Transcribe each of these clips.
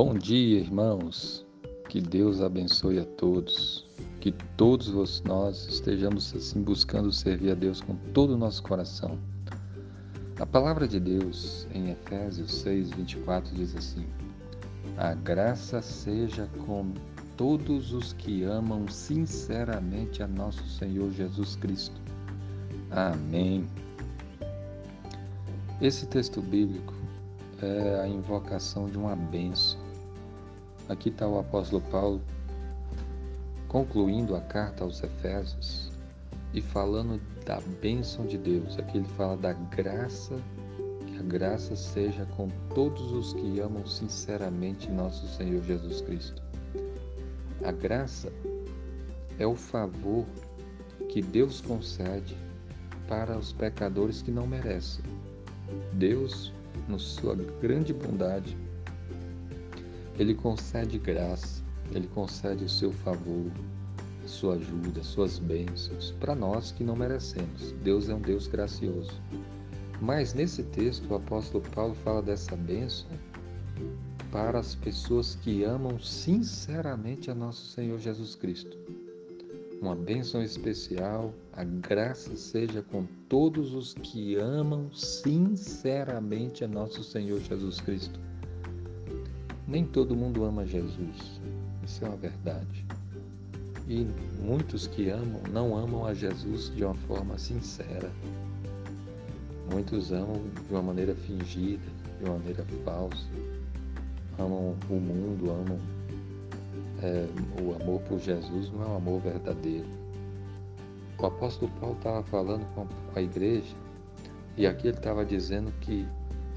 Bom dia, irmãos. Que Deus abençoe a todos. Que todos nós estejamos assim buscando servir a Deus com todo o nosso coração. A palavra de Deus em Efésios 6, 24 diz assim: A graça seja com todos os que amam sinceramente a nosso Senhor Jesus Cristo. Amém. Esse texto bíblico é a invocação de uma benção. Aqui está o apóstolo Paulo concluindo a carta aos Efésios e falando da bênção de Deus. Aqui ele fala da graça, que a graça seja com todos os que amam sinceramente nosso Senhor Jesus Cristo. A graça é o favor que Deus concede para os pecadores que não merecem. Deus na sua grande bondade, Ele concede graça, Ele concede o seu favor, a sua ajuda, as suas bênçãos para nós que não merecemos. Deus é um Deus gracioso. Mas nesse texto o apóstolo Paulo fala dessa bênção para as pessoas que amam sinceramente a nosso Senhor Jesus Cristo uma bênção especial, a graça seja com todos os que amam sinceramente a nosso Senhor Jesus Cristo. Nem todo mundo ama Jesus, isso é uma verdade. E muitos que amam não amam a Jesus de uma forma sincera. Muitos amam de uma maneira fingida, de uma maneira falsa. Amam o mundo, amam é, o amor por Jesus não é um amor verdadeiro. O apóstolo Paulo estava falando com a igreja e aqui ele estava dizendo que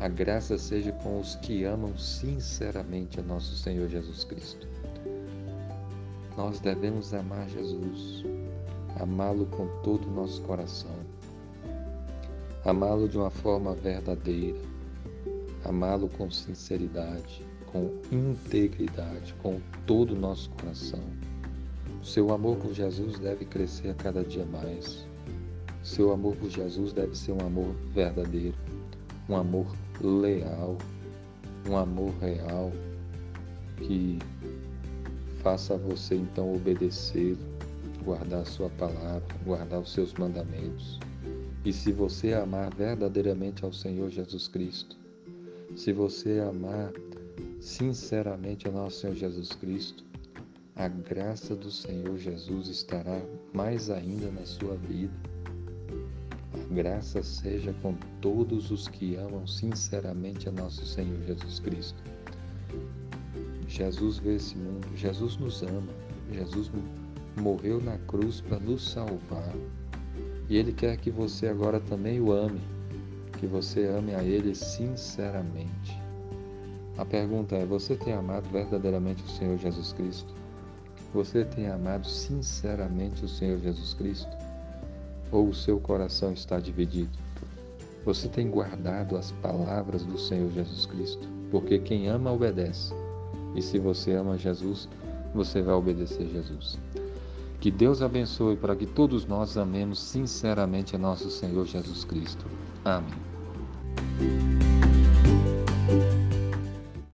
a graça seja com os que amam sinceramente a nosso Senhor Jesus Cristo. Nós devemos amar Jesus, amá-lo com todo o nosso coração, amá-lo de uma forma verdadeira, amá-lo com sinceridade, com integridade, com todo o nosso coração. Seu amor por Jesus deve crescer a cada dia mais. Seu amor por Jesus deve ser um amor verdadeiro, um amor leal, um amor real que faça você então obedecer, guardar a sua palavra, guardar os seus mandamentos. E se você amar verdadeiramente ao Senhor Jesus Cristo, se você amar sinceramente a nosso Senhor Jesus Cristo, a graça do Senhor Jesus estará mais ainda na sua vida. Graça seja com todos os que amam sinceramente a nosso Senhor Jesus Cristo. Jesus vê esse mundo, Jesus nos ama, Jesus morreu na cruz para nos salvar. E Ele quer que você agora também o ame, que você ame a Ele sinceramente. A pergunta é: você tem amado verdadeiramente o Senhor Jesus Cristo? Você tem amado sinceramente o Senhor Jesus Cristo? Ou o seu coração está dividido? Você tem guardado as palavras do Senhor Jesus Cristo? Porque quem ama, obedece. E se você ama Jesus, você vai obedecer Jesus. Que Deus abençoe para que todos nós amemos sinceramente a nosso Senhor Jesus Cristo. Amém.